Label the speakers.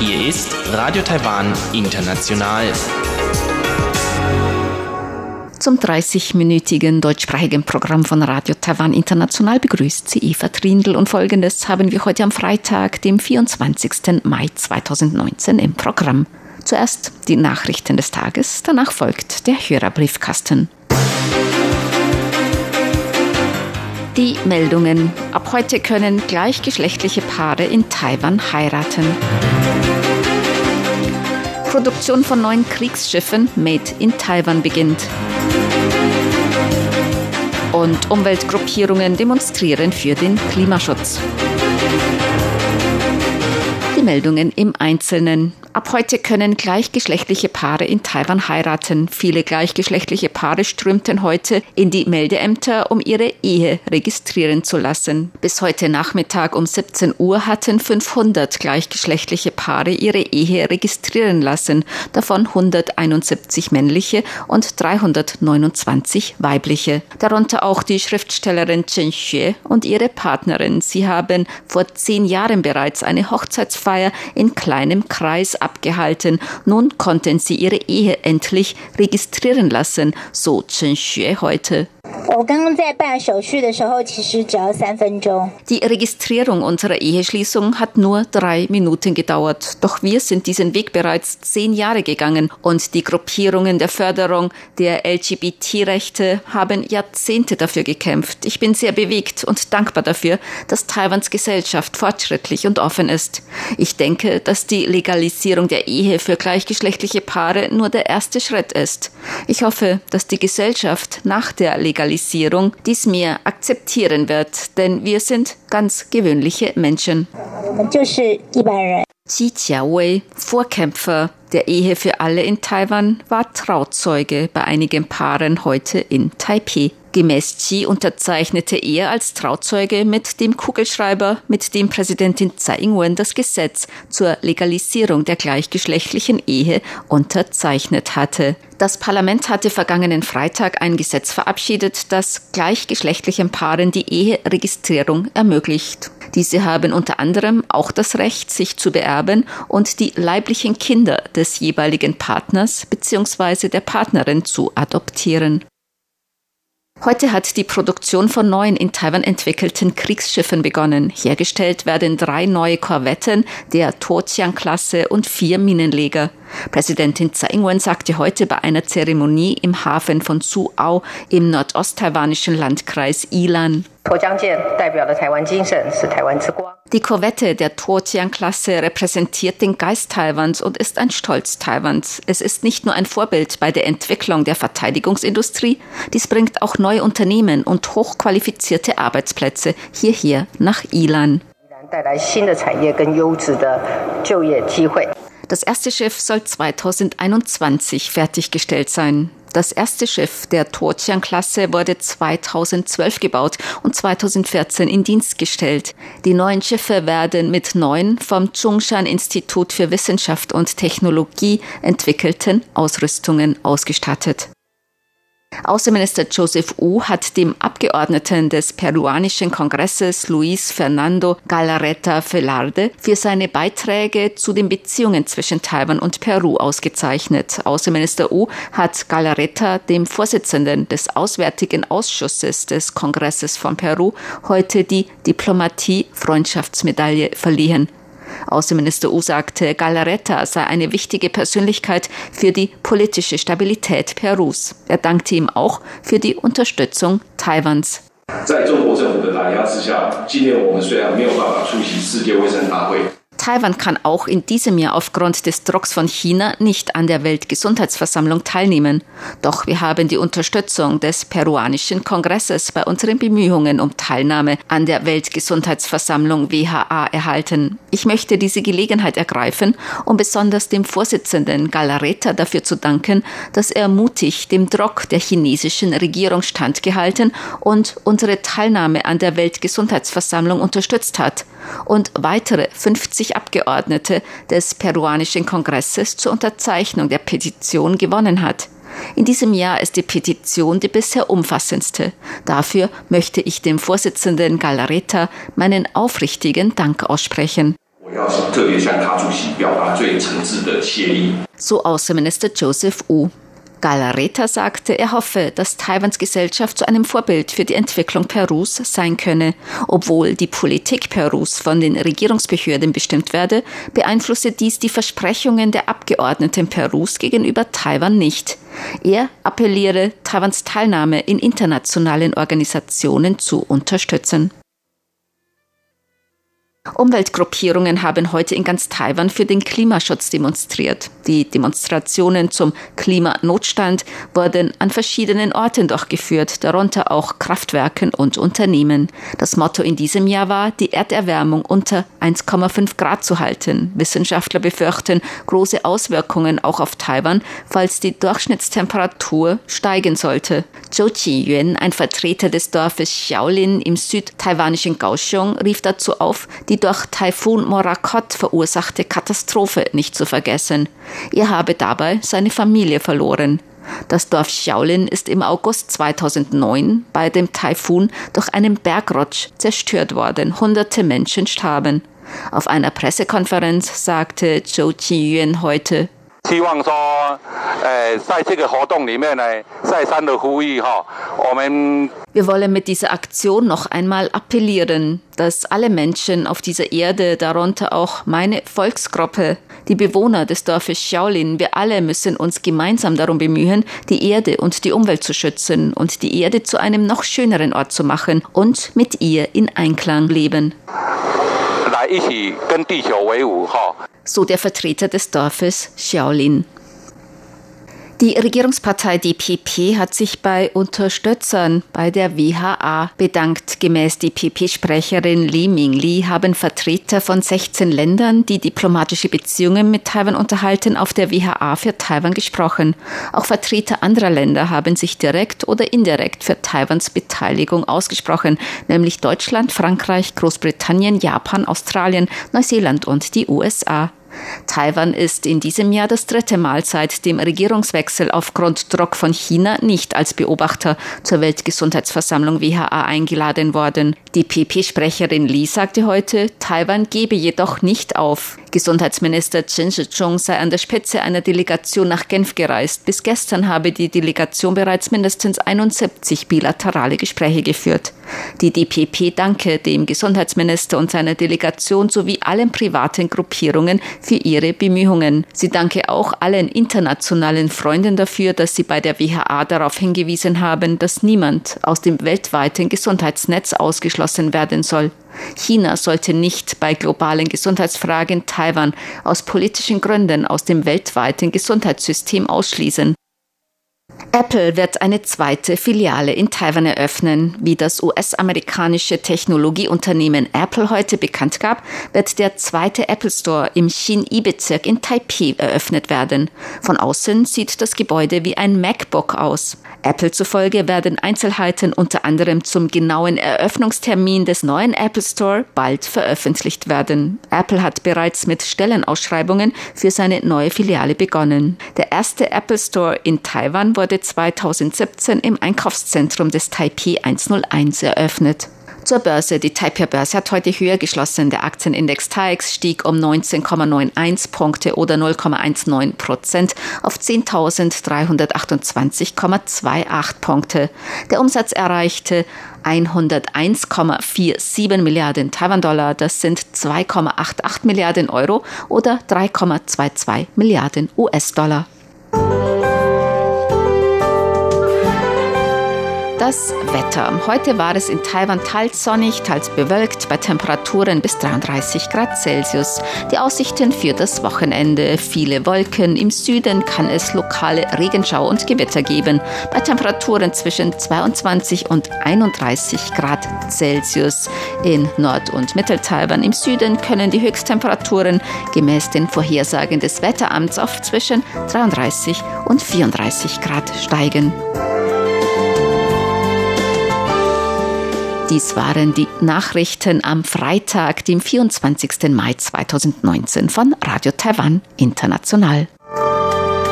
Speaker 1: Hier ist Radio Taiwan International.
Speaker 2: Zum 30-minütigen deutschsprachigen Programm von Radio Taiwan International begrüßt sie Eva Trindl und folgendes haben wir heute am Freitag, dem 24. Mai 2019 im Programm. Zuerst die Nachrichten des Tages, danach folgt der Hörerbriefkasten. Die Meldungen. Ab heute können gleichgeschlechtliche Paare in Taiwan heiraten. Produktion von neuen Kriegsschiffen Made in Taiwan beginnt. Und Umweltgruppierungen demonstrieren für den Klimaschutz. Die Meldungen im Einzelnen. Ab heute können gleichgeschlechtliche Paare in Taiwan heiraten. Viele gleichgeschlechtliche Paare strömten heute in die Meldeämter, um ihre Ehe registrieren zu lassen. Bis heute Nachmittag um 17 Uhr hatten 500 gleichgeschlechtliche Paare ihre Ehe registrieren lassen, davon 171 männliche und 329 weibliche. Darunter auch die Schriftstellerin Chen Xue und ihre Partnerin. Sie haben vor zehn Jahren bereits eine Hochzeitsfeier in kleinem Kreis abgehalten. Nun konnten sie ihre Ehe endlich registrieren lassen, so Chen Xue heute. Die Registrierung unserer Eheschließung hat nur drei Minuten gedauert. Doch wir sind diesen Weg bereits zehn Jahre gegangen und die Gruppierungen der Förderung der LGBT-Rechte haben Jahrzehnte dafür gekämpft. Ich bin sehr bewegt und dankbar dafür, dass Taiwans Gesellschaft fortschrittlich und offen ist. Ich denke, dass die Legalisierung der Ehe für gleichgeschlechtliche Paare nur der erste Schritt ist. Ich hoffe, dass die Gesellschaft nach der Legalisierung dies mehr akzeptieren wird, denn wir sind ganz gewöhnliche Menschen. Xi Jiawei, Vorkämpfer der Ehe für alle in Taiwan, war Trauzeuge bei einigen Paaren heute in Taipei. Gemäß Xi unterzeichnete er als Trauzeuge mit dem Kugelschreiber, mit dem Präsidentin Tsai Ing-wen das Gesetz zur Legalisierung der gleichgeschlechtlichen Ehe unterzeichnet hatte. Das Parlament hatte vergangenen Freitag ein Gesetz verabschiedet, das gleichgeschlechtlichen Paaren die Eheregistrierung ermöglicht. Diese haben unter anderem auch das Recht, sich zu beerben und die leiblichen Kinder des jeweiligen Partners bzw. der Partnerin zu adoptieren. Heute hat die Produktion von neuen in Taiwan entwickelten Kriegsschiffen begonnen. Hergestellt werden drei neue Korvetten der Totian-Klasse und vier Minenleger. Präsidentin Tsai Ing-wen sagte heute bei einer Zeremonie im Hafen von Suao im nordosttaiwanischen Landkreis Ilan. Die Korvette der Totian-Klasse repräsentiert den Geist Taiwans und ist ein Stolz Taiwans. Es ist nicht nur ein Vorbild bei der Entwicklung der Verteidigungsindustrie, dies bringt auch neue Unternehmen und hochqualifizierte Arbeitsplätze hierher nach Ilan. Das erste Schiff soll 2021 fertiggestellt sein. Das erste Schiff der Totian-Klasse wurde 2012 gebaut und 2014 in Dienst gestellt. Die neuen Schiffe werden mit neuen vom Zhongshan-Institut für Wissenschaft und Technologie entwickelten Ausrüstungen ausgestattet. Außenminister Joseph Wu hat dem Abgeordneten des peruanischen Kongresses Luis Fernando Galarreta Velarde für seine Beiträge zu den Beziehungen zwischen Taiwan und Peru ausgezeichnet. Außenminister Wu hat Galarreta, dem Vorsitzenden des Auswärtigen Ausschusses des Kongresses von Peru, heute die Diplomatie-Freundschaftsmedaille verliehen. Außenminister U sagte, Galaretta sei eine wichtige Persönlichkeit für die politische Stabilität Perus. Er dankte ihm auch für die Unterstützung Taiwans. Taiwan kann auch in diesem Jahr aufgrund des Drucks von China nicht an der Weltgesundheitsversammlung teilnehmen. Doch wir haben die Unterstützung des peruanischen Kongresses bei unseren Bemühungen um Teilnahme an der Weltgesundheitsversammlung WHA erhalten. Ich möchte diese Gelegenheit ergreifen, um besonders dem Vorsitzenden Galareta dafür zu danken, dass er mutig dem Druck der chinesischen Regierung standgehalten und unsere Teilnahme an der Weltgesundheitsversammlung unterstützt hat und weitere 50 Abgeordnete des peruanischen Kongresses zur Unterzeichnung der Petition gewonnen hat. In diesem Jahr ist die Petition die bisher umfassendste. Dafür möchte ich dem Vorsitzenden Galareta meinen aufrichtigen Dank aussprechen. So Außenminister Joseph Wu. Galareta sagte, er hoffe, dass Taiwans Gesellschaft zu einem Vorbild für die Entwicklung Perus sein könne. Obwohl die Politik Perus von den Regierungsbehörden bestimmt werde, beeinflusse dies die Versprechungen der Abgeordneten Perus gegenüber Taiwan nicht. Er appelliere, Taiwans Teilnahme in internationalen Organisationen zu unterstützen. Umweltgruppierungen haben heute in ganz Taiwan für den Klimaschutz demonstriert. Die Demonstrationen zum Klimanotstand wurden an verschiedenen Orten durchgeführt, darunter auch Kraftwerken und Unternehmen. Das Motto in diesem Jahr war, die Erderwärmung unter 1,5 Grad zu halten. Wissenschaftler befürchten große Auswirkungen auch auf Taiwan, falls die Durchschnittstemperatur steigen sollte. Zhou Qiyuan, ein Vertreter des Dorfes Xiaolin im südtaiwanischen Kaohsiung, rief dazu auf, die durch Taifun Morakot verursachte Katastrophe nicht zu vergessen. Er habe dabei seine Familie verloren. Das Dorf Xiaolin ist im August 2009 bei dem Taifun durch einen Bergrutsch zerstört worden. Hunderte Menschen starben. Auf einer Pressekonferenz sagte Zhou Qiyuan heute, 希望说， 呃，在这个活动里面呢，再三的呼吁哈，我们 Wir wollen mit dieser Aktion noch einmal appellieren, dass alle Menschen auf dieser Erde, darunter auch meine Volksgruppe, die Bewohner des Dorfes Shaolin, wir alle müssen uns gemeinsam darum bemühen, die Erde und die Umwelt zu schützen und die Erde zu einem noch schöneren Ort zu machen und mit ihr in Einklang leben. 来一起跟地球为伍哈。so der Vertreter des Dorfes Xiaolin. Die Regierungspartei DPP hat sich bei Unterstützern bei der WHA bedankt. Gemäß DPP-Sprecherin Li Mingli haben Vertreter von 16 Ländern, die diplomatische Beziehungen mit Taiwan unterhalten, auf der WHA für Taiwan gesprochen. Auch Vertreter anderer Länder haben sich direkt oder indirekt für Taiwans Beteiligung ausgesprochen, nämlich Deutschland, Frankreich, Großbritannien, Japan, Australien, Neuseeland und die USA. Taiwan ist in diesem Jahr das dritte Mal seit dem Regierungswechsel aufgrund Druck von China nicht als Beobachter zur Weltgesundheitsversammlung WHA eingeladen worden. Die PP-Sprecherin Li sagte heute, Taiwan gebe jedoch nicht auf. Gesundheitsminister Chen Shih-chung sei an der Spitze einer Delegation nach Genf gereist. Bis gestern habe die Delegation bereits mindestens 71 bilaterale Gespräche geführt. Die DPP danke dem Gesundheitsminister und seiner Delegation sowie allen privaten Gruppierungen für ihre Bemühungen. Sie danke auch allen internationalen Freunden dafür, dass sie bei der WHA darauf hingewiesen haben, dass niemand aus dem weltweiten Gesundheitsnetz ausgeschlossen werden soll. China sollte nicht bei globalen Gesundheitsfragen Taiwan aus politischen Gründen aus dem weltweiten Gesundheitssystem ausschließen. Apple wird eine zweite Filiale in Taiwan eröffnen. Wie das US-amerikanische Technologieunternehmen Apple heute bekannt gab, wird der zweite Apple Store im Xin-Yi-Bezirk in Taipei eröffnet werden. Von außen sieht das Gebäude wie ein MacBook aus. Apple zufolge werden Einzelheiten unter anderem zum genauen Eröffnungstermin des neuen Apple Store bald veröffentlicht werden. Apple hat bereits mit Stellenausschreibungen für seine neue Filiale begonnen. Der erste Apple Store in Taiwan wurde 2017 im Einkaufszentrum des Taipei 101 eröffnet. Zur Börse. Die Taipei-Börse hat heute höher geschlossen. Der Aktienindex TAIX stieg um 19,91 Punkte oder 0,19 Prozent auf 10.328,28 Punkte. Der Umsatz erreichte 101,47 Milliarden Taiwan-Dollar. Das sind 2,88 Milliarden Euro oder 3,22 Milliarden US-Dollar. Das Wetter. Heute war es in Taiwan teils sonnig, teils bewölkt, bei Temperaturen bis 33 Grad Celsius. Die Aussichten für das Wochenende. Viele Wolken. Im Süden kann es lokale Regenschau und Gewitter geben, bei Temperaturen zwischen 22 und 31 Grad Celsius. In Nord- und Mittel-Taiwan im Süden können die Höchsttemperaturen gemäß den Vorhersagen des Wetteramts auf zwischen 33 und 34 Grad steigen. Dies waren die Nachrichten am Freitag, dem 24. Mai 2019 von Radio Taiwan International.